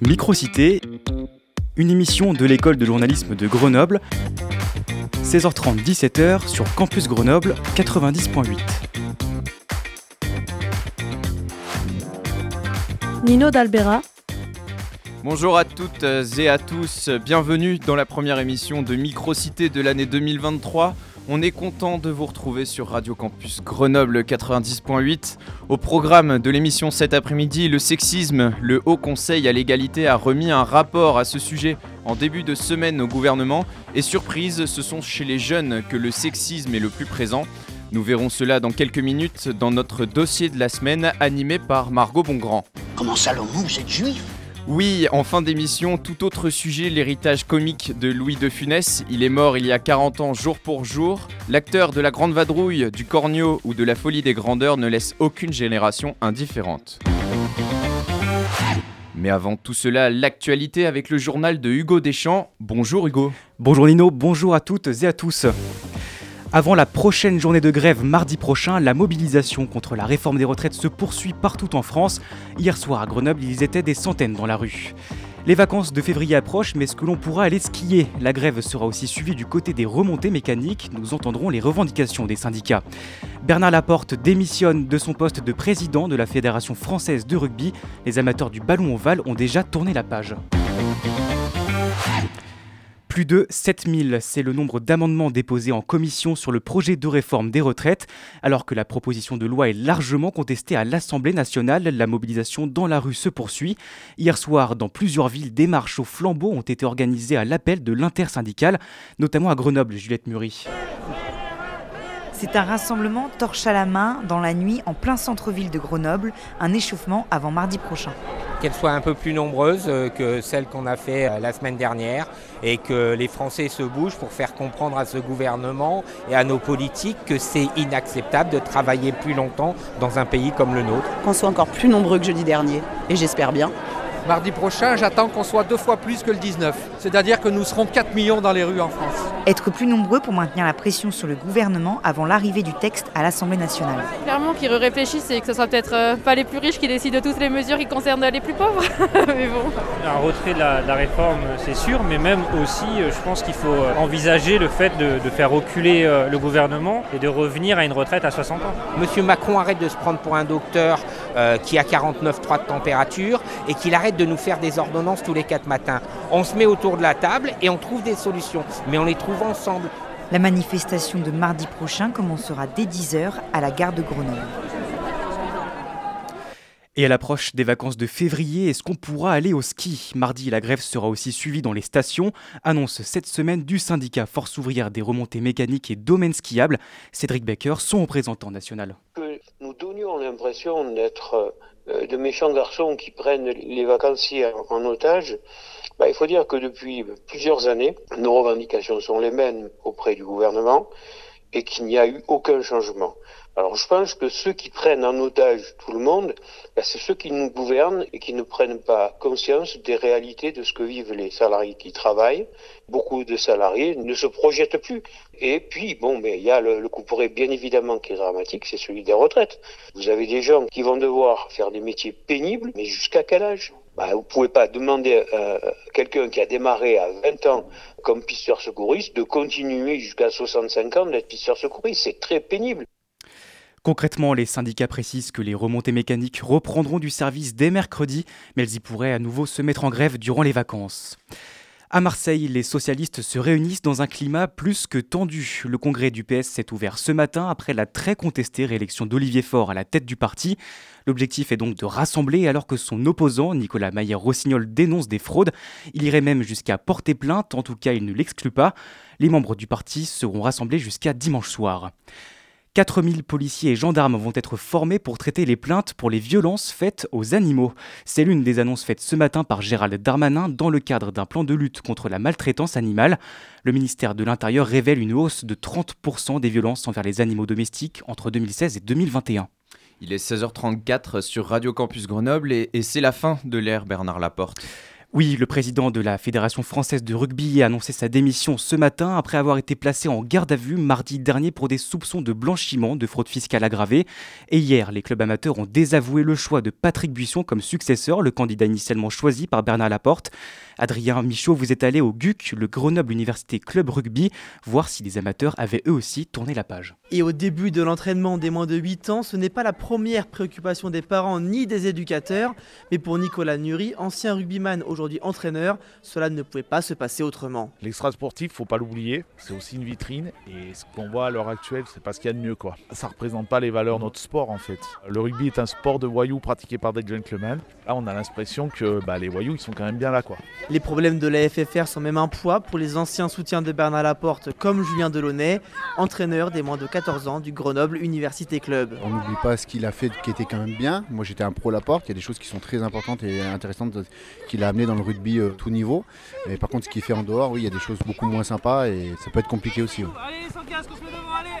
Microcité, une émission de l'école de journalisme de Grenoble, 16h30 17h sur Campus Grenoble 90.8. Nino d'Albera. Bonjour à toutes et à tous, bienvenue dans la première émission de Microcité de l'année 2023. On est content de vous retrouver sur Radio Campus Grenoble 90.8. Au programme de l'émission cet après-midi, le sexisme, le Haut Conseil à l'égalité a remis un rapport à ce sujet en début de semaine au gouvernement. Et surprise, ce sont chez les jeunes que le sexisme est le plus présent. Nous verrons cela dans quelques minutes dans notre dossier de la semaine animé par Margot Bongrand. Comment Salomon, vous êtes juif? Oui, en fin d'émission, tout autre sujet, l'héritage comique de Louis de Funès. Il est mort il y a 40 ans jour pour jour. L'acteur de La Grande Vadrouille, du Cornio ou de La Folie des Grandeurs ne laisse aucune génération indifférente. Mais avant tout cela, l'actualité avec le journal de Hugo Deschamps. Bonjour Hugo. Bonjour Nino, bonjour à toutes et à tous. Avant la prochaine journée de grève mardi prochain, la mobilisation contre la réforme des retraites se poursuit partout en France. Hier soir à Grenoble, ils étaient des centaines dans la rue. Les vacances de février approchent, mais est-ce que l'on pourra aller skier La grève sera aussi suivie du côté des remontées mécaniques. Nous entendrons les revendications des syndicats. Bernard Laporte démissionne de son poste de président de la Fédération française de rugby. Les amateurs du ballon ovale ont déjà tourné la page. Plus de 7000, c'est le nombre d'amendements déposés en commission sur le projet de réforme des retraites. Alors que la proposition de loi est largement contestée à l'Assemblée nationale, la mobilisation dans la rue se poursuit. Hier soir, dans plusieurs villes, des marches au flambeau ont été organisées à l'appel de l'intersyndicale, notamment à Grenoble, Juliette Murie. C'est un rassemblement torche à la main dans la nuit en plein centre-ville de Grenoble, un échauffement avant mardi prochain. Qu'elle soit un peu plus nombreuse euh, que celle qu'on a fait euh, la semaine dernière et que les Français se bougent pour faire comprendre à ce gouvernement et à nos politiques que c'est inacceptable de travailler plus longtemps dans un pays comme le nôtre. Qu'on soit encore plus nombreux que jeudi dernier, et j'espère bien. Mardi prochain, j'attends qu'on soit deux fois plus que le 19. C'est-à-dire que nous serons 4 millions dans les rues en France. Être plus nombreux pour maintenir la pression sur le gouvernement avant l'arrivée du texte à l'Assemblée nationale. Clairement qu'ils réfléchissent et que ce soit peut-être euh, pas les plus riches qui décident de toutes les mesures qui concernent les plus pauvres. mais bon. Un retrait de la, réforme, c'est sûr, mais même aussi, euh, je pense qu'il faut euh, envisager le fait de, faire reculer le gouvernement et de revenir à une retraite à 60 ans. Monsieur Macron arrête de se prendre pour un docteur qui a 49,3 de température et qu'il arrête de nous faire des ordonnances tous les quatre matins. On se met autour de la table et on trouve des solutions, mais on les trouve ensemble. La manifestation de mardi prochain commencera dès 10h à la gare de Grenoble. Et à l'approche des vacances de février, est-ce qu'on pourra aller au ski? Mardi, la grève sera aussi suivie dans les stations, annonce cette semaine du syndicat Force ouvrière des remontées mécaniques et domaines skiables. Cédric Becker, son représentant national. Que nous donnions l'impression d'être euh, de méchants garçons qui prennent les vacanciers en, otage, bah, il faut dire que depuis plusieurs années, nos revendications sont les mêmes auprès du gouvernement et qu'il n'y a eu aucun changement. Alors je pense que ceux qui prennent en otage tout le monde, ben, c'est ceux qui nous gouvernent et qui ne prennent pas conscience des réalités de ce que vivent les salariés qui travaillent. Beaucoup de salariés ne se projettent plus. Et puis, bon, mais il y a le, le couperet bien évidemment qui est dramatique, c'est celui des retraites. Vous avez des gens qui vont devoir faire des métiers pénibles, mais jusqu'à quel âge? Bah, vous pouvez pas demander à euh, quelqu'un qui a démarré à 20 ans comme pisteur secouriste de continuer jusqu'à 65 ans d'être pisteur secouriste. C'est très pénible. Concrètement, les syndicats précisent que les remontées mécaniques reprendront du service dès mercredi, mais elles y pourraient à nouveau se mettre en grève durant les vacances. À Marseille, les socialistes se réunissent dans un climat plus que tendu. Le congrès du PS s'est ouvert ce matin après la très contestée réélection d'Olivier Faure à la tête du parti. L'objectif est donc de rassembler alors que son opposant, Nicolas Maillère-Rossignol, dénonce des fraudes. Il irait même jusqu'à porter plainte, en tout cas il ne l'exclut pas. Les membres du parti seront rassemblés jusqu'à dimanche soir. 4000 policiers et gendarmes vont être formés pour traiter les plaintes pour les violences faites aux animaux. C'est l'une des annonces faites ce matin par Gérald Darmanin dans le cadre d'un plan de lutte contre la maltraitance animale. Le ministère de l'Intérieur révèle une hausse de 30% des violences envers les animaux domestiques entre 2016 et 2021. Il est 16h34 sur Radio Campus Grenoble et, et c'est la fin de l'ère Bernard Laporte. Oui, le président de la Fédération française de rugby a annoncé sa démission ce matin après avoir été placé en garde à vue mardi dernier pour des soupçons de blanchiment de fraude fiscale aggravée. Et hier, les clubs amateurs ont désavoué le choix de Patrick Buisson comme successeur, le candidat initialement choisi par Bernard Laporte. Adrien Michaud, vous êtes allé au GUC, le Grenoble Université Club Rugby, voir si les amateurs avaient eux aussi tourné la page. Et au début de l'entraînement des moins de 8 ans, ce n'est pas la première préoccupation des parents ni des éducateurs, mais pour Nicolas Nury, ancien rugbyman aujourd'hui entraîneur, cela ne pouvait pas se passer autrement. L'extra sportif, faut pas l'oublier, c'est aussi une vitrine et ce qu'on voit à l'heure actuelle, c'est pas ce qu'il y a de mieux quoi. Ça représente pas les valeurs de notre sport en fait. Le rugby est un sport de voyous pratiqué par des gentlemen. Là, on a l'impression que bah, les voyous, ils sont quand même bien là quoi. Les problèmes de la FFR sont même un poids pour les anciens soutiens de Bernard Laporte comme Julien Delaunay, entraîneur des moins de 14 ans du Grenoble Université Club. On n'oublie pas ce qu'il a fait qui était quand même bien. Moi j'étais un pro Laporte, il y a des choses qui sont très importantes et intéressantes qu'il a amené dans le rugby euh, tout niveau. Mais par contre ce qu'il fait en dehors, oui, il y a des choses beaucoup moins sympas et ça peut être compliqué aussi.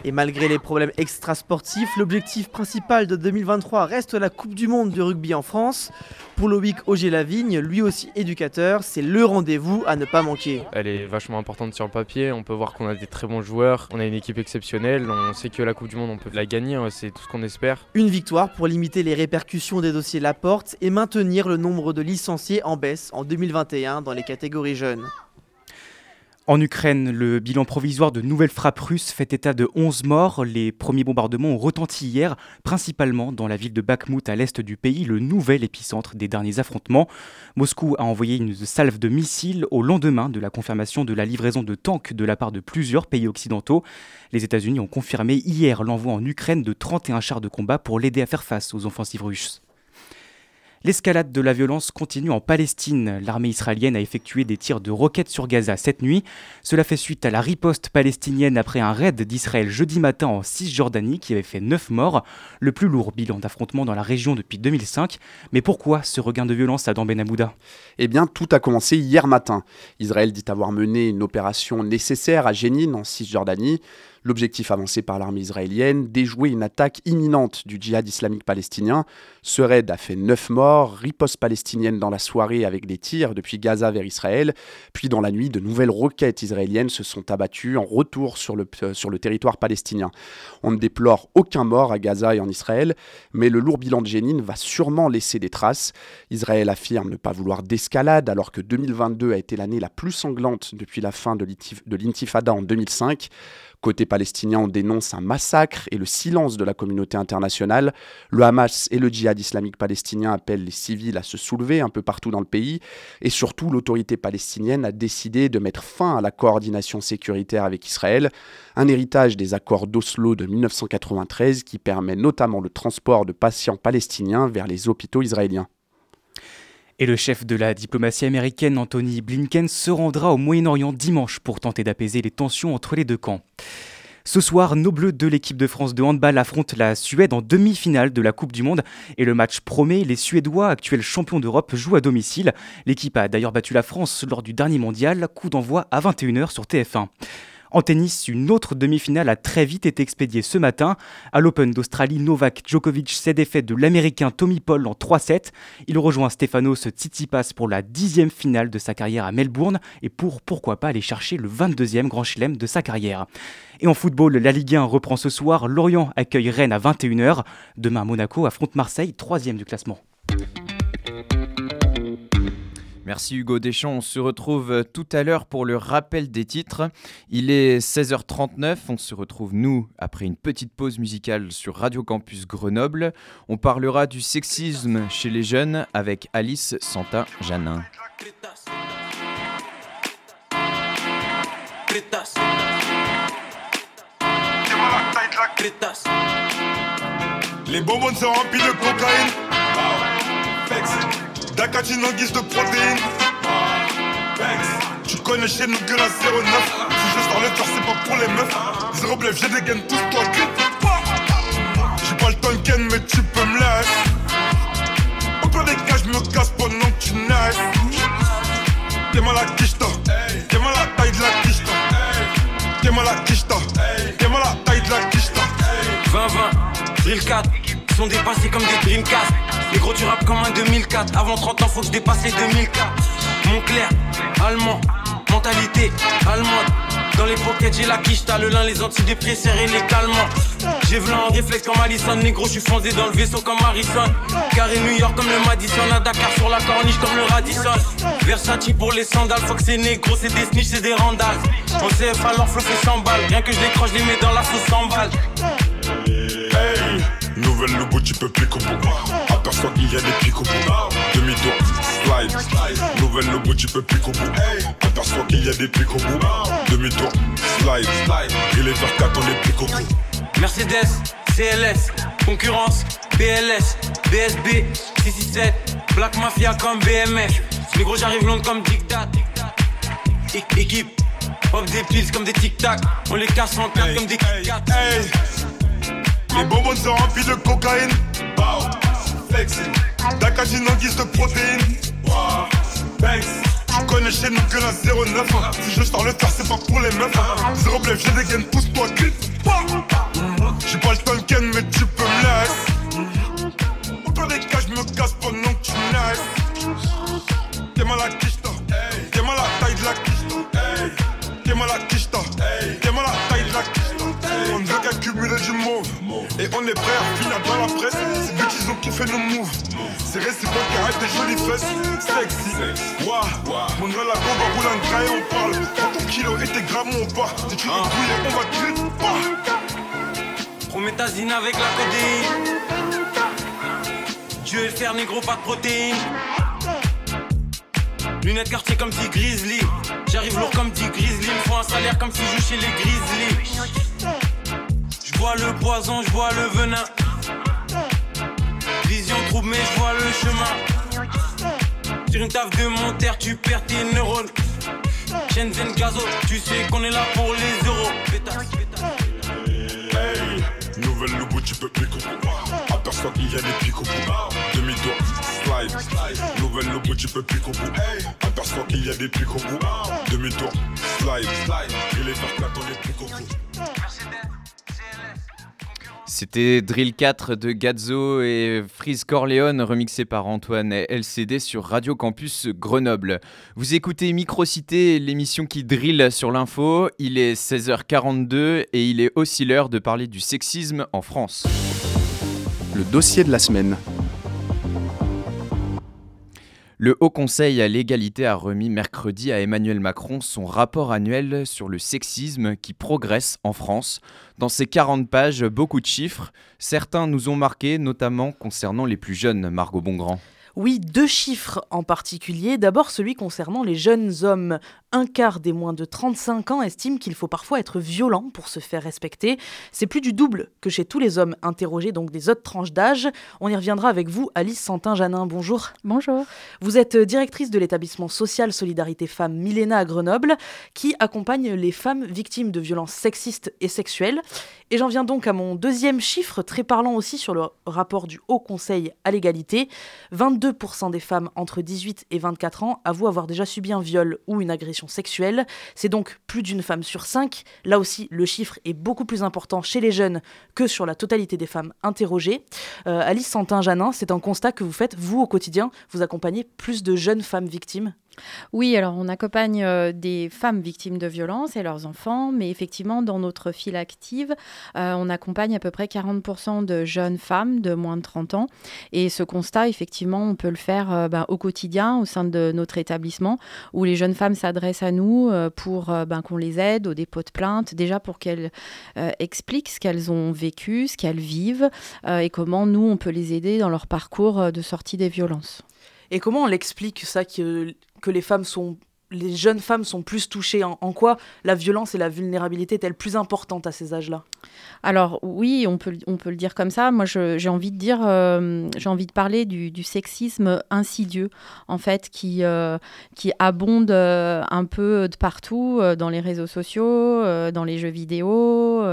Et malgré les problèmes extrasportifs, l'objectif principal de 2023 reste la Coupe du Monde de rugby en France. Pour Loïc Auger-Lavigne, lui aussi éducateur, c'est le rendez-vous à ne pas manquer. Elle est vachement importante sur le papier, on peut voir qu'on a des très bons joueurs, on a une équipe exceptionnelle, on sait que la Coupe du Monde on peut la gagner, hein, c'est tout ce qu'on espère. Une victoire pour limiter les répercussions des dossiers Laporte et maintenir le nombre de licenciés en baisse en 2021 dans les catégories jeunes. En Ukraine, le bilan provisoire de nouvelles frappes russes fait état de 11 morts. Les premiers bombardements ont retenti hier, principalement dans la ville de Bakhmut à l'est du pays, le nouvel épicentre des derniers affrontements. Moscou a envoyé une salve de missiles au lendemain de la confirmation de la livraison de tanks de la part de plusieurs pays occidentaux. Les États-Unis ont confirmé hier l'envoi en Ukraine de 31 chars de combat pour l'aider à faire face aux offensives russes. L'escalade de la violence continue en Palestine. L'armée israélienne a effectué des tirs de roquettes sur Gaza cette nuit. Cela fait suite à la riposte palestinienne après un raid d'Israël jeudi matin en Cisjordanie qui avait fait 9 morts, le plus lourd bilan d'affrontement dans la région depuis 2005. Mais pourquoi ce regain de violence à Dan Ben Eh bien, tout a commencé hier matin. Israël dit avoir mené une opération nécessaire à Jénine en Cisjordanie. L'objectif avancé par l'armée israélienne, déjouer une attaque imminente du djihad islamique palestinien. Ce raid a fait 9 morts, riposte palestinienne dans la soirée avec des tirs depuis Gaza vers Israël, puis dans la nuit, de nouvelles roquettes israéliennes se sont abattues en retour sur le, euh, sur le territoire palestinien. On ne déplore aucun mort à Gaza et en Israël, mais le lourd bilan de Jénine va sûrement laisser des traces. Israël affirme ne pas vouloir d'escalade alors que 2022 a été l'année la plus sanglante depuis la fin de l'intifada en 2005. Côté palestinien, on dénonce un massacre et le silence de la communauté internationale. Le Hamas et le djihad islamique palestinien appellent les civils à se soulever un peu partout dans le pays. Et surtout, l'autorité palestinienne a décidé de mettre fin à la coordination sécuritaire avec Israël, un héritage des accords d'Oslo de 1993 qui permet notamment le transport de patients palestiniens vers les hôpitaux israéliens. Et le chef de la diplomatie américaine, Anthony Blinken, se rendra au Moyen-Orient dimanche pour tenter d'apaiser les tensions entre les deux camps. Ce soir, nos Bleus de l'équipe de France de handball affrontent la Suède en demi-finale de la Coupe du Monde et le match promet, les Suédois, actuels champions d'Europe, jouent à domicile. L'équipe a d'ailleurs battu la France lors du dernier mondial, coup d'envoi à 21h sur TF1. En tennis, une autre demi-finale a très vite été expédiée ce matin. À l'Open d'Australie, Novak Djokovic s'est défait de l'Américain Tommy Paul en 3-7. Il rejoint Stefanos Tsitsipas pour la dixième finale de sa carrière à Melbourne et pour pourquoi pas aller chercher le 22e Grand Chelem de sa carrière. Et en football, la Ligue 1 reprend ce soir. Lorient accueille Rennes à 21h. Demain, Monaco affronte Marseille, troisième du classement. Merci Hugo Deschamps. On se retrouve euh, tout à l'heure pour le rappel des titres. Il est 16h39. On se retrouve, nous, après une petite pause musicale sur Radio Campus Grenoble. On parlera du sexisme chez les jeunes avec Alice Santa-Janin. Les bonbons sont remplis de cocaïne. D'acatine en guise de protéines. Tu connais chez nous que la 09. Si je sors le cœur, c'est pas pour les meufs. Zéro blef, j'ai des gains, tous toi J'ai pas le de mais tu peux me laisser. Au pire des cas, je me casse pendant que tu naisses. T'es mal à quicheta. T'es mal à taille de la quicheta. T'es mal à quicheta. T'es mal à taille de la quicheta. 20-20, drill 4 sont dépassés comme des Dreamcast. Les gros du rap comme un 2004. Avant 30 ans, faut que je dépasse les 2004. Montclair, allemand, mentalité allemande. Dans les pockets, j'ai la quiche, t'as le lin, les antidépresseurs et les calmants. J'ai vu en réflexe comme Allison, négro, je suis foncé dans le vaisseau comme Harrison. Carré New York comme le Madison, à Dakar sur la corniche comme le Radisson. Versace pour les sandales, faut que c'est négro, c'est des snitch, c'est des randales. On CF alors flot fait 100 balles, rien que je décroche, les mets dans la sauce 100 balles. Nouvelle logo, tu peux pique au bout. Aperçois qu'il y a des pics au bout. Demi-tour, slide. Nouvelle logo, tu peux pique au bout. Aperçois qu'il y a des pics au bout. Demi-tour, slide. Et les verts 4 on les pique au bout. Mercedes, CLS, concurrence, BLS, BSB, 667, Black Mafia comme BMF. Mais gros, j'arrive long comme Dictat. É- Équipe, pop des pills comme des tic-tac. On les casse en quatre comme des Kat. Les bonbons sont remplis de cocaïne. Wow. Flexing. D'acagine en guise de protéines. Wow. Banks. Tu connais chez nous que la 09. Si je sors le faire, c'est pas pour les meufs. Zéro blef, j'ai des gaines, pousse-toi, clip. J'suis pas le Tolkien, mais tu peux me laisser. Au pire des cas, j'me casse pendant que tu naisses. T'es mal à quicheta. T'es mal à taille de la quicheta. T'es mal à. On qu'accumuler du mauve. Et on est prêt à finir dans la presse. C'est eux qui ont kiffé nos moves. C'est réciproque, arrête des jolies fesses. Sexy. Wouah. Mon gars, la bombe roule un gras et on parle. Ton kilo et tes grammes, on part. Si tu bouiller, on va te griller. Prométhazine avec la codéine. Dieu est le fer négro, pas de protéines. Lunettes quartier comme dit Grizzly. J'arrive lourd comme dit Grizzly. Me faut un salaire comme si je chez les Grizzly. Je vois le poison, je vois le venin. Vision trouble, je vois le chemin. Sur une table de mon terre, tu perds tes neurones. Shenzhen Gazo, tu sais qu'on est là pour les euros. Pétasse, Hey, nouvelle logo, tu peux bout. Aperçois qu'il y a des bout. Demi-tour, slide. Nouvelle logo, tu peux bout. Aperçois qu'il y a des bout. Demi-tour, slide. Et les verts 4 on bout. C'était Drill 4 de Gazzo et Freeze Corleone remixé par Antoine LCD sur Radio Campus Grenoble. Vous écoutez Microcité, l'émission qui drille sur l'info. Il est 16h42 et il est aussi l'heure de parler du sexisme en France. Le dossier de la semaine. Le Haut Conseil à l'égalité a remis mercredi à Emmanuel Macron son rapport annuel sur le sexisme qui progresse en France. Dans ces 40 pages, beaucoup de chiffres. Certains nous ont marqués, notamment concernant les plus jeunes, Margot Bongrand. Oui, deux chiffres en particulier. D'abord celui concernant les jeunes hommes. Un quart des moins de 35 ans estiment qu'il faut parfois être violent pour se faire respecter. C'est plus du double que chez tous les hommes interrogés, donc des autres tranches d'âge. On y reviendra avec vous, Alice Santin-Janin. Bonjour. Bonjour. Vous êtes directrice de l'établissement social Solidarité Femmes Milena à Grenoble, qui accompagne les femmes victimes de violences sexistes et sexuelles. Et j'en viens donc à mon deuxième chiffre, très parlant aussi sur le rapport du Haut Conseil à l'égalité. 22% des femmes entre 18 et 24 ans avouent avoir déjà subi un viol ou une agression sexuelle. C'est donc plus d'une femme sur cinq. Là aussi, le chiffre est beaucoup plus important chez les jeunes que sur la totalité des femmes interrogées. Euh, Alice Santin-Janin, c'est un constat que vous faites, vous, au quotidien. Vous accompagnez plus de jeunes femmes victimes Oui, alors on accompagne euh, des femmes victimes de violences et leurs enfants, mais effectivement, dans notre file active, euh, on accompagne à peu près 40% de jeunes femmes de moins de 30 ans. Et ce constat, effectivement, on peut le faire euh, ben, au quotidien au sein de notre établissement, où les jeunes femmes s'adressent à nous pour ben, qu'on les aide au dépôt de plainte, déjà pour qu'elles expliquent ce qu'elles ont vécu, ce qu'elles vivent, et comment nous, on peut les aider dans leur parcours de sortie des violences. Et comment on l'explique ça que, que les femmes sont les jeunes femmes sont plus touchées en, quoi la violence et la vulnérabilité est-elle plus importante à ces âges-là? Alors oui, on peut, on peut le dire comme ça. Moi, j'ai envie de dire, euh, j'ai envie de parler du, sexisme insidieux, en fait, qui, euh, qui abonde euh, un peu de partout, dans les réseaux sociaux, dans les jeux vidéo,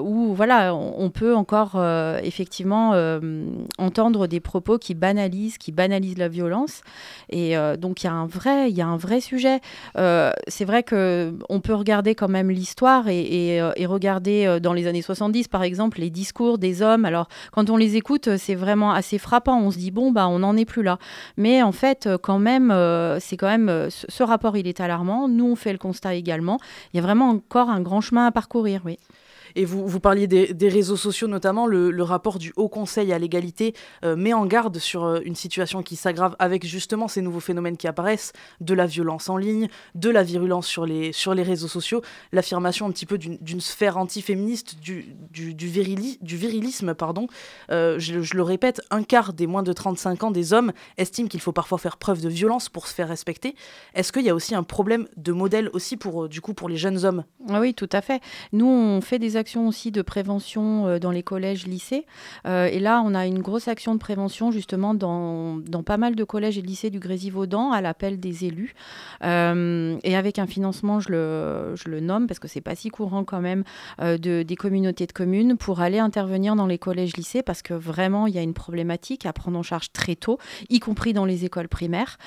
où voilà, on, on peut encore effectivement entendre des propos qui banalisent, qui banalisent la violence. Et donc il y a un vrai, il y a un vrai vrai sujet. Euh, c'est vrai qu'on peut regarder quand même l'histoire et, et, regarder dans les années 70, par exemple, les discours des hommes. Alors, quand on les écoute, c'est vraiment assez frappant. On se dit, bon, bah, on n'en est plus là. Mais en fait, quand même, c'est quand même, ce rapport, il est alarmant. Nous, on fait le constat également. Il y a vraiment encore un grand chemin à parcourir, oui. Et vous, vous parliez des, réseaux sociaux notamment, le, rapport du Haut Conseil à l'égalité euh, met en garde sur euh, une situation qui s'aggrave avec justement ces nouveaux phénomènes qui apparaissent, de la violence en ligne, de la virulence sur les, sur les réseaux sociaux, l'affirmation un petit peu d'une sphère antiféministe, du, du, du, du virilisme. Pardon. Euh, je, je, le répète, un quart des moins de 35 ans des hommes estiment qu'il faut parfois faire preuve de violence pour se faire respecter. Est-ce qu'il y a aussi un problème de modèle aussi pour, du coup, pour les jeunes hommes? Ah Oui, tout à fait. Nous, on fait des actions aussi de prévention euh, dans les collèges, lycées. Euh, et là, on a une grosse action de prévention justement dans, dans pas mal de collèges et lycées du Grésivaudan à l'appel des élus. Euh, et avec un financement, je le, je le nomme parce que c'est pas si courant quand même, de, des communautés de communes pour aller intervenir dans les collèges, lycées parce que vraiment, il y a une problématique à prendre en charge très tôt, y compris dans les écoles primaires,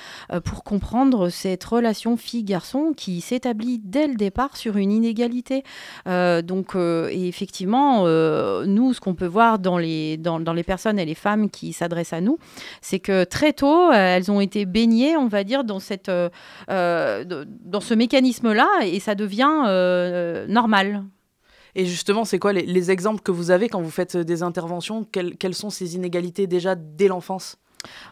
pour comprendre cette relation fille-garçon qui s'établit dès le départ sur une inégalité. donc, et effectivement, euh, nous, ce qu'on peut voir dans les, dans, les personnes et les femmes qui s'adressent à nous, c'est que très tôt, euh, elles ont été baignées, on va dire, dans, cette, euh, dans ce mécanisme-là, et ça devient normal. Et justement, c'est quoi les, les, exemples que vous avez quand vous faites des interventions? Quelles sont ces inégalités déjà dès l'enfance?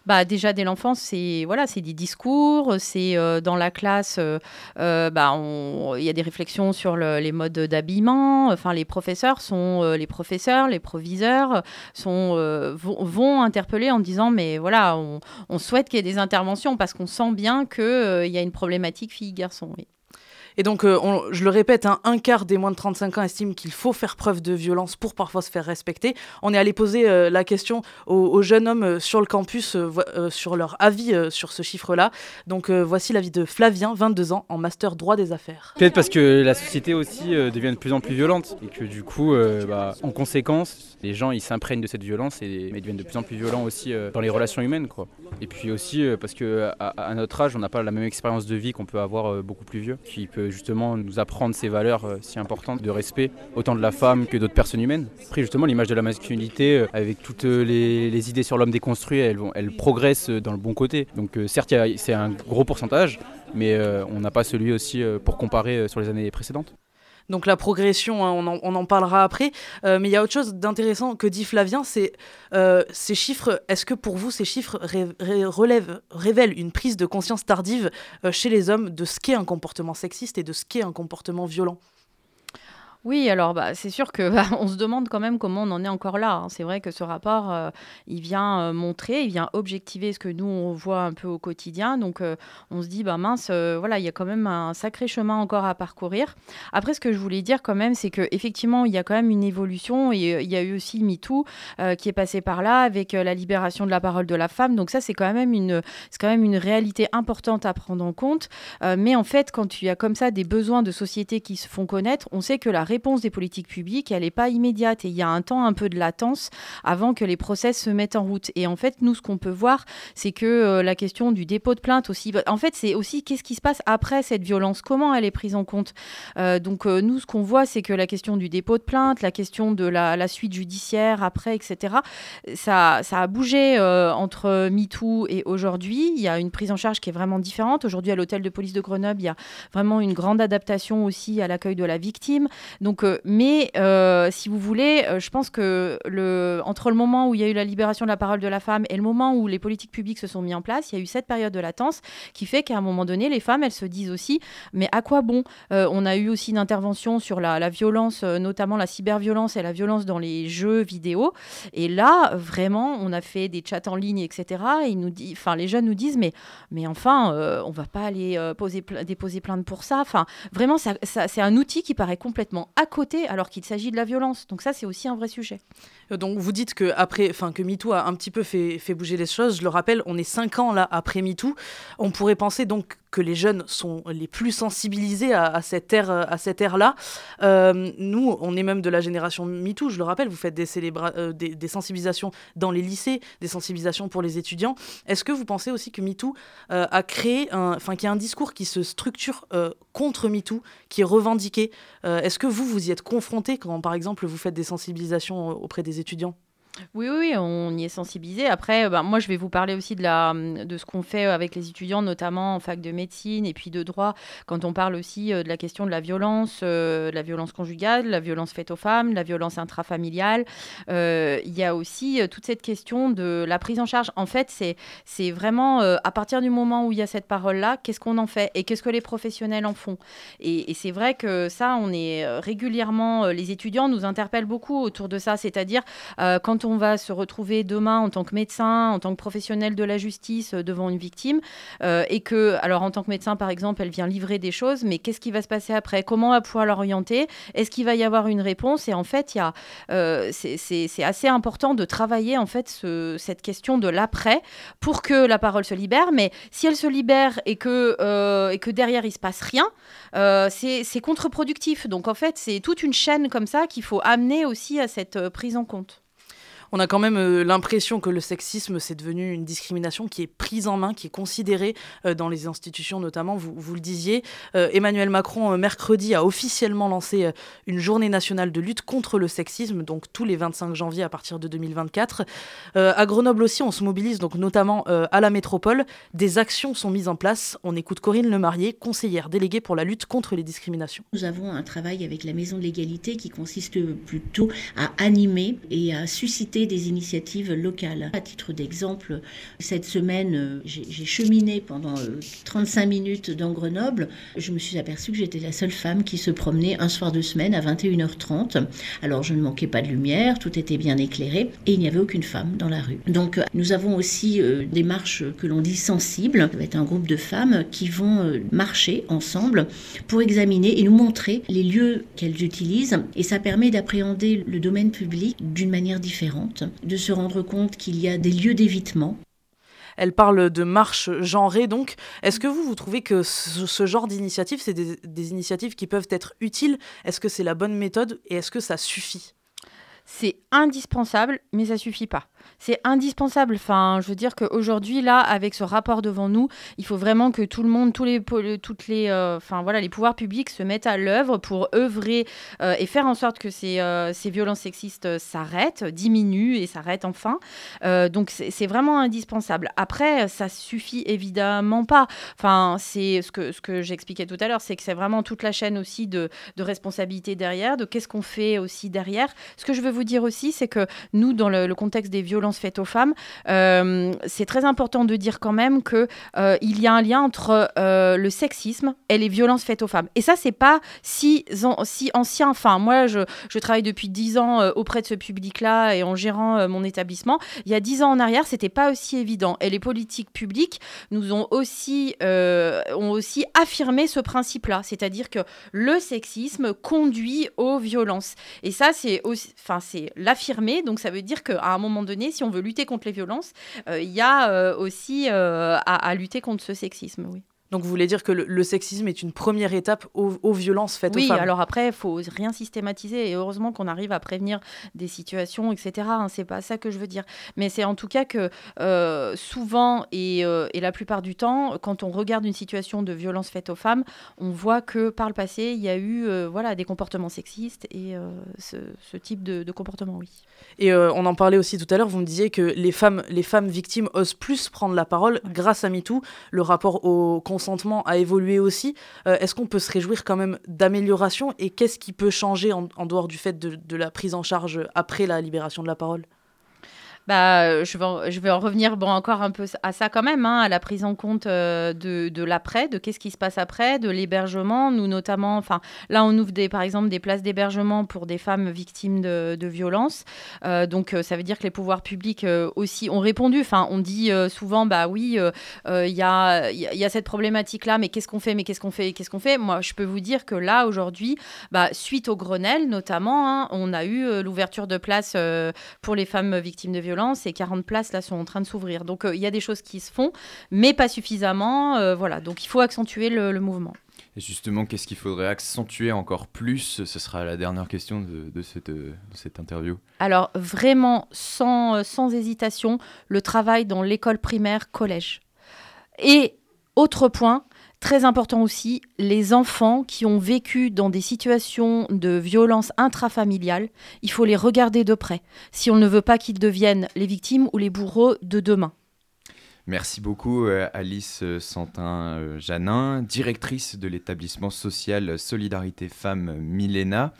Bah déjà dès l'enfance, c'est voilà, c'est des discours, c'est euh, dans la classe, euh, euh, bah il y a des réflexions sur les modes d'habillement. Enfin, les professeurs sont les professeurs, les proviseurs sont vont, interpeller en disant mais voilà, on, souhaite qu'il y ait des interventions parce qu'on sent bien qu'il il y a une problématique fille-garçon. Oui. Et donc, euh, je le répète, hein, un quart des moins de 35 ans estiment qu'il faut faire preuve de violence pour parfois se faire respecter. On est allé poser euh, la question aux, jeunes hommes euh, sur le campus sur leur avis sur ce chiffre-là. Donc, voici l'avis de Flavien, 22 ans, en master droit des affaires. Peut-être parce que la société aussi devient de plus en plus violente et que du coup, bah, en conséquence, les gens ils s'imprègnent de cette violence et mais deviennent de plus en plus violents aussi dans les relations humaines. Quoi. Et puis aussi parce qu'à à, notre âge, on n'a pas la même expérience de vie qu'on peut avoir beaucoup plus vieux, justement nous apprendre ces valeurs euh, si importantes de respect, autant de la femme que d'autres personnes humaines. Après justement l'image de la masculinité, euh, avec toutes euh, les, idées sur l'homme déconstruit, elles, elles progressent dans le bon côté. Donc certes c'est un gros pourcentage, mais on n'a pas celui aussi pour comparer sur les années précédentes. Donc la progression, hein, on, en, parlera après. Euh, mais il y a autre chose d'intéressant que dit Flavien, c'est euh, ces chiffres. Est-ce que pour vous, ces chiffres révèlent une prise de conscience tardive euh, chez les hommes de ce qu'est un comportement sexiste et de ce qu'est un comportement violent? Oui, alors bah, c'est sûr que bah, on se demande quand même comment on en est encore là. Hein. C'est vrai que ce rapport, euh, il vient euh, montrer, il vient objectiver ce que nous on voit un peu au quotidien. Donc euh, on se dit bah mince, voilà, il y a quand même un sacré chemin encore à parcourir. Après, ce que je voulais dire quand même, c'est que effectivement, il y a quand même une évolution et il y a eu aussi MeToo qui est passé par là avec la libération de la parole de la femme. Donc ça, c'est quand même une, c'est quand même une réalité importante à prendre en compte. mais en fait, quand il y a comme ça des besoins de société qui se font connaître, on sait que la réponse des politiques publiques, elle n'est pas immédiate et il y a un temps un peu de latence avant que les procès se mettent en route. Et en fait, nous, ce qu'on peut voir, c'est que euh, la question du dépôt de plainte aussi, bah, en fait, c'est aussi qu'est-ce qui se passe après cette violence, comment elle est prise en compte? Euh, donc, euh, nous, ce qu'on voit, c'est que la question du dépôt de plainte, la question de la, suite judiciaire après, etc., ça, ça a bougé entre MeToo et aujourd'hui. Il y a une prise en charge qui est vraiment différente. Aujourd'hui, à l'hôtel de police de Grenoble, il y a vraiment une grande adaptation aussi à l'accueil de la victime. Donc, euh, mais euh, si vous voulez, euh, je pense que le, entre le moment où il y a eu la libération de la parole de la femme et le moment où les politiques publiques se sont mis en place, il y a eu cette période de latence qui fait qu'à un moment donné, les femmes, elles se disent aussi, mais à quoi bon? On a eu aussi une intervention sur la, violence, notamment la cyberviolence et la violence dans les jeux vidéo. Et là, vraiment, on a fait des chats en ligne, etc. Et ils nous enfin, les jeunes nous disent, mais, mais enfin, on va pas aller poser, déposer plainte pour ça. Enfin, vraiment, ça, c'est un outil qui paraît complètement à côté alors qu'il s'agit de la violence. Donc ça, c'est aussi un vrai sujet. Donc vous dites que après, enfin que MeToo a un petit peu fait, bouger les choses. Je le rappelle, on est cinq ans là après MeToo. On pourrait penser donc que les jeunes sont les plus sensibilisés à, cette ère, à cette ère-là. Euh, nous, on est même de la génération MeToo, je le rappelle, vous faites des, euh, des, sensibilisations dans les lycées, des sensibilisations pour les étudiants. Est-ce que vous pensez aussi que MeToo euh, a créé, enfin qu'il y a un discours qui se structure contre MeToo, qui est revendiqué? Est-ce que vous, vous y êtes confronté quand, par exemple, vous faites des sensibilisations auprès des étudiants oui, oui, on y est sensibilisé. Après, ben, moi, je vais vous parler aussi de, la, de ce qu'on fait avec les étudiants, notamment en fac de médecine et puis de droit, quand on parle aussi euh, de la question de la violence, euh, la violence conjugale, la violence faite aux femmes, la violence intrafamiliale. Euh, il y a aussi toute cette question de la prise en charge. En fait, c'est, c'est vraiment à partir du moment où il y a cette parole-là, qu'est-ce qu'on en fait et qu'est-ce que les professionnels en font? Et, et c'est vrai que ça, on est régulièrement, les étudiants nous interpellent beaucoup autour de ça, c'est-à-dire quand on va se retrouver demain en tant que médecin, en tant que professionnel de la justice euh, devant une victime, euh, et que, alors en tant que médecin par exemple, elle vient livrer des choses, mais qu'est-ce qui va se passer après? Comment va pouvoir l'orienter? Est-ce qu'il va y avoir une réponse? Et en fait, euh, c'est assez important de travailler en fait ce, cette question de l'après pour que la parole se libère. Mais si elle se libère et que, et que derrière il se passe rien, c'est contre-productif. Donc en fait, c'est toute une chaîne comme ça qu'il faut amener aussi à cette prise en compte on a quand même euh, l'impression que le sexisme, c'est devenu une discrimination qui est prise en main, qui est considérée euh, dans les institutions notamment, vous, vous le disiez. Euh, Emmanuel Macron, mercredi, a officiellement lancé une journée nationale de lutte contre le sexisme, donc tous les 25 janvier à partir de 2024. à Grenoble aussi, on se mobilise, donc notamment à la métropole. Des actions sont mises en place. On écoute Corinne Lemarié, conseillère déléguée pour la lutte contre les discriminations. Nous avons un travail avec la Maison de l'égalité qui consiste plutôt à animer et à susciter des initiatives locales. À titre d'exemple, cette semaine, euh, j'ai cheminé pendant 35 euh, minutes dans Grenoble. Je me suis aperçue que j'étais la seule femme qui se promenait un soir de semaine à 21h30. Alors je ne manquais pas de lumière, tout était bien éclairé et il n'y avait aucune femme dans la rue. Donc euh, nous avons aussi des marches que l'on dit sensibles. Ça va être un groupe de femmes qui vont marcher ensemble pour examiner et nous montrer les lieux qu'elles utilisent et ça permet d'appréhender le domaine public d'une manière différente de se rendre compte qu'il y a des lieux d'évitement. Elle parle de marche genrée, donc. Est-ce que vous, vous trouvez que ce, genre d'initiative, c'est des, des initiatives qui peuvent être utiles? Est-ce que c'est la bonne méthode et est-ce que ça suffit? C'est indispensable, mais ça suffit pas c'est indispensable. Enfin, je veux dire qu'aujourd'hui, là, avec ce rapport devant nous, il faut vraiment que tout le monde, tous les, toutes les, euh, enfin voilà, les pouvoirs publics se mettent à l'œuvre pour œuvrer euh, et faire en sorte que ces, euh, ces violences sexistes s'arrêtent, diminuent et s'arrêtent enfin. donc c'est vraiment indispensable. Après, ça suffit évidemment pas. Enfin, c'est ce que ce que j'expliquais tout à l'heure, c'est que c'est vraiment toute la chaîne aussi de, de responsabilité derrière, de qu'est-ce qu'on fait aussi derrière. Ce que je veux vous dire aussi, c'est que nous, dans le, le contexte des violences faites aux femmes, euh, c'est très important de dire quand même que euh, il y a un lien entre euh, le sexisme et les violences faites aux femmes. Et ça, c'est pas si, ancien. Enfin, moi, je, travaille depuis dix ans auprès de ce public-là et en gérant mon établissement. Il y a dix ans en arrière, c'était pas aussi évident. Et les politiques publiques nous ont aussi, ont aussi affirmé ce principe-là, c'est-à-dire que le sexisme conduit aux violences. Et ça, c'est enfin, c'est l'affirmer. Donc, ça veut dire qu'à un moment donné, si on veut lutter contre les violences, euh, il y a euh, aussi euh, à, à, lutter contre ce sexisme. Oui. Donc vous voulez dire que le, sexisme est une première étape aux, violences faites aux femmes Oui, alors après, il faut rien systématiser et heureusement qu'on arrive à prévenir des situations, etc. Hein, c'est pas ça que je veux dire. Mais c'est en tout cas que euh, souvent euh, et, la plupart du temps, quand on regarde une situation de violence faite aux femmes, on voit que par le passé, il y a eu euh, voilà, des comportements sexistes et ce, type de, comportement, oui. Et on en parlait aussi tout à l'heure, vous me disiez que les femmes, les femmes victimes osent plus prendre la parole grâce à MeToo, le rapport au consentement a évolué aussi. Euh, est-ce qu'on peut se réjouir quand même d'amélioration et qu'est-ce qui peut changer en, dehors du fait de, la prise en charge après la libération de la parole? Bah, euh, je, vais en, revenir bon, encore un peu à ça quand même, hein, à la prise en compte euh, de, l'après, de qu'est-ce qui se passe après, de l'hébergement. Nous, notamment, enfin, là, on ouvre des, par exemple des places d'hébergement pour des femmes victimes de, de violences. Euh, donc, ça veut dire que les pouvoirs publics aussi ont répondu. Enfin, on dit souvent, bah oui, il y, a, y, a, cette problématique-là, mais qu'est-ce qu'on fait, mais qu'est-ce qu'on fait, qu'est-ce qu'on fait? Moi, je peux vous dire que là, aujourd'hui, bah, suite au Grenelle, notamment, hein, on a eu l'ouverture de places pour les femmes victimes de violences violences et 40 places là sont en train de s'ouvrir. Donc il y a des choses qui se font, mais pas suffisamment. voilà, donc il faut accentuer le, mouvement. Et justement, qu'est-ce qu'il faudrait accentuer encore plus? Ce sera la dernière question de, cette, de cette, interview. Alors, vraiment, sans, sans hésitation, le travail dans l'école primaire, collège. Et autre point, Très important aussi, les enfants qui ont vécu dans des situations de violence intrafamiliale, il faut les regarder de près, si on ne veut pas qu'ils deviennent les victimes ou les bourreaux de demain. Merci beaucoup euh, Alice euh, Santin-Janin, euh, directrice de l'établissement social Solidarité Femmes Milena.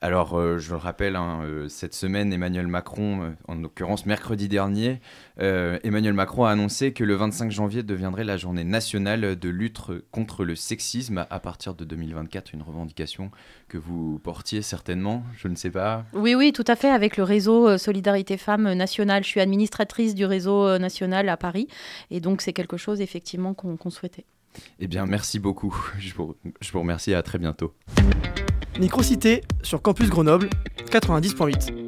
Alors, euh, je le rappelle, hein, euh, cette semaine, Emmanuel Macron, euh, en l'occurrence mercredi dernier, Emmanuel Macron a annoncé que le 25 janvier deviendrait la journée nationale de lutte contre le sexisme à partir de 2024, une revendication que vous portiez certainement, je ne sais pas. Oui, oui, tout à fait, avec le réseau Solidarité Femmes Nationale. Je suis administratrice du réseau national à Paris, et donc c'est quelque chose effectivement qu'on souhaitait. Eh bien, merci beaucoup. Je vous, je vous remercie et à très bientôt. Microcité sur Campus Grenoble 90.8.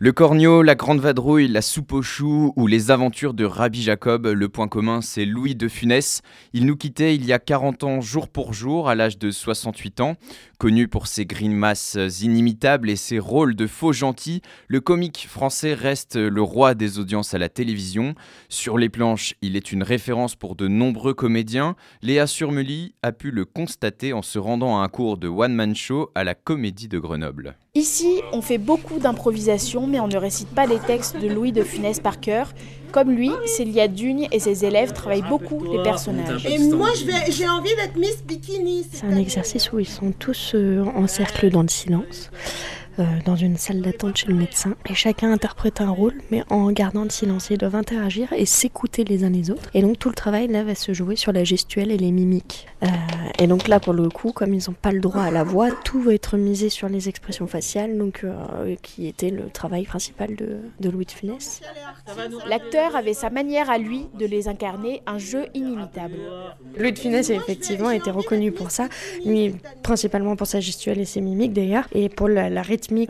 Le Cornio, la Grande Vadrouille, la soupe aux choux ou les aventures de Rabbi Jacob, le point commun c'est Louis de Funès. Il nous quittait il y a 40 ans jour pour jour à l'âge de 68 ans. Connu pour ses grimaces inimitables et ses rôles de faux gentil, le comique français reste le roi des audiences à la télévision. Sur les planches, il est une référence pour de nombreux comédiens. Léa Surmely a pu le constater en se rendant à un cours de one-man show à la Comédie de Grenoble. Ici, on fait beaucoup d'improvisation, mais on ne récite pas les textes de Louis de Funès par cœur. Comme lui, Célia Dugne et ses élèves travaillent beaucoup les personnages. Et moi, j'ai envie d'être Miss Bikini. C'est un exercice où ils sont tous euh, en cercle dans le silence. Euh, dans une salle d'attente chez le médecin. Et chacun interprète un rôle, mais en gardant le silence. Ils doivent interagir et s'écouter les uns les autres. Et donc tout le travail là va se jouer sur la gestuelle et les mimiques. Euh, et donc là, pour le coup, comme ils n'ont pas le droit à la voix, tout va être misé sur les expressions faciales, donc euh, qui était le travail principal de, de Louis de Funès. L'acteur avait sa manière à lui de les incarner, un jeu inimitable. Louis de Funès a effectivement été reconnu pour ça, lui principalement pour sa gestuelle et ses mimiques d'ailleurs, et pour la, la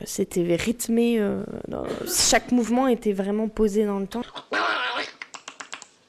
c'était rythmé, euh, chaque mouvement était vraiment posé dans le temps.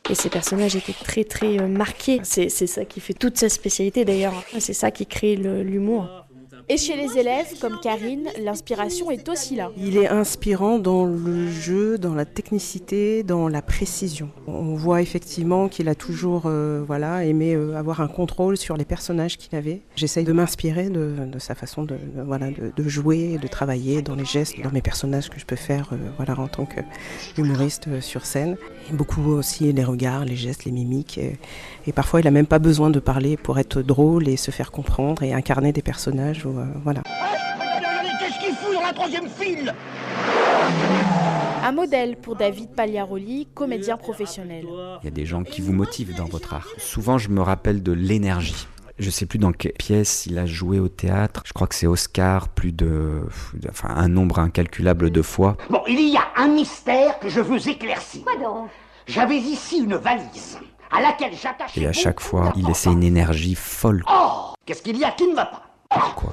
Et ces personnages étaient très très euh, marqués. C'est ça qui fait toute sa spécialité d'ailleurs. C'est ça qui crée l'humour. Et chez les élèves, comme Karine, l'inspiration est aussi là. Il est inspirant dans le jeu, dans la technicité, dans la précision. On voit effectivement qu'il a toujours euh, voilà, aimé euh, avoir un contrôle sur les personnages qu'il avait. J'essaye de m'inspirer de, sa façon de, voilà, de, jouer, de travailler dans les gestes, dans mes personnages que je peux faire euh, voilà, en tant qu'humoriste sur scène. Beaucoup aussi les regards, les gestes, les mimiques. Et parfois, il n'a même pas besoin de parler pour être drôle et se faire comprendre et incarner des personnages. Euh, voilà. Qu'est-ce qu'il fout dans la troisième file? Un modèle pour David Pagliaroli, comédien professionnel. Il y a des gens qui vous motivent dans votre art. Souvent, je me rappelle de l'énergie. Je sais plus dans quelle pièce il a joué au théâtre. Je crois que c'est Oscar, plus de, enfin, un nombre incalculable de fois. Bon, il y a un mystère que je veux éclaircir. Quoi donc? J'avais ici une valise à laquelle j'attachais. Et à chaque fois, il laissait une énergie folle. Oh Qu'est-ce qu'il y a qui ne va pas?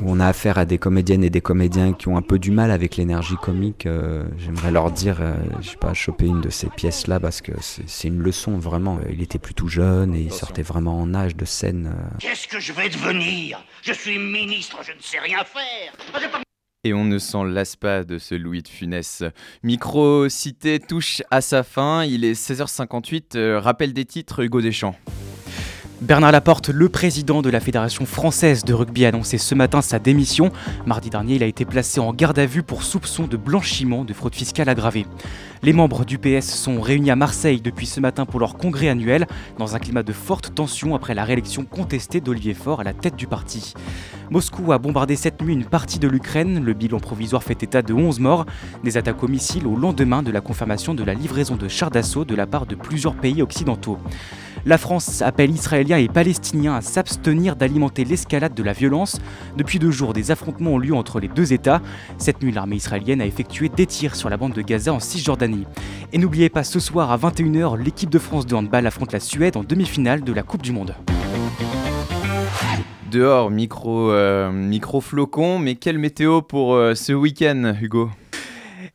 On a affaire à des comédiennes et des comédiens qui ont un peu du mal avec l'énergie comique. Euh, j'aimerais leur dire, euh, je sais pas, choper une de ces pièces-là parce que c'est une leçon vraiment. Il était plutôt jeune et il sortait vraiment en âge de scène. Euh. Qu'est-ce que je vais devenir? Je suis ministre, je ne sais rien faire. Ah, et on ne s'en lasse pas de ce Louis de Funès. Micro-cité touche à sa fin, il est 16h58, rappel des titres, Hugo Deschamps. Bernard Laporte, le président de la Fédération française de rugby, a annoncé ce matin sa démission. Mardi dernier, il a été placé en garde à vue pour soupçon de blanchiment de fraude fiscale aggravée. Les membres du PS sont réunis à Marseille depuis ce matin pour leur congrès annuel, dans un climat de forte tension après la réélection contestée d'Olivier Faure à la tête du parti. Moscou a bombardé cette nuit une partie de l'Ukraine. Le bilan provisoire fait état de 11 morts. Des attaques aux missiles au lendemain de la confirmation de la livraison de chars d'assaut de la part de plusieurs pays occidentaux. La France appelle Israéliens et Palestiniens à s'abstenir d'alimenter l'escalade de la violence. Depuis deux jours, des affrontements ont lieu entre les deux États. Cette nuit, l'armée israélienne a effectué des tirs sur la bande de Gaza en Cisjordanie. Et n'oubliez pas, ce soir à 21h, l'équipe de France de handball affronte la Suède en demi-finale de la Coupe du Monde. Dehors, micro, euh, micro flocon, mais quelle météo pour euh, ce week-end, Hugo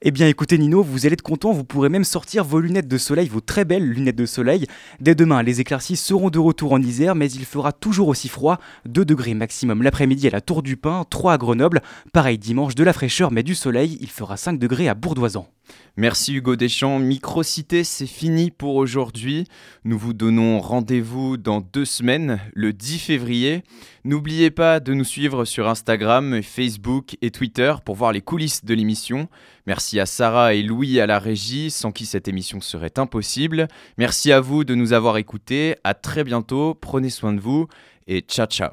Eh bien écoutez Nino, vous allez être content, vous pourrez même sortir vos lunettes de soleil, vos très belles lunettes de soleil. Dès demain, les éclaircies seront de retour en Isère, mais il fera toujours aussi froid, 2 degrés maximum l'après-midi à la Tour du Pin, 3 à Grenoble, pareil dimanche de la fraîcheur mais du soleil, il fera 5 degrés à Bourdoisan. Merci Hugo Deschamps. Microcité, c'est fini pour aujourd'hui. Nous vous donnons rendez-vous dans deux semaines, le 10 février. N'oubliez pas de nous suivre sur Instagram, Facebook et Twitter pour voir les coulisses de l'émission. Merci à Sarah et Louis à la régie, sans qui cette émission serait impossible. Merci à vous de nous avoir écoutés. À très bientôt. Prenez soin de vous et ciao ciao.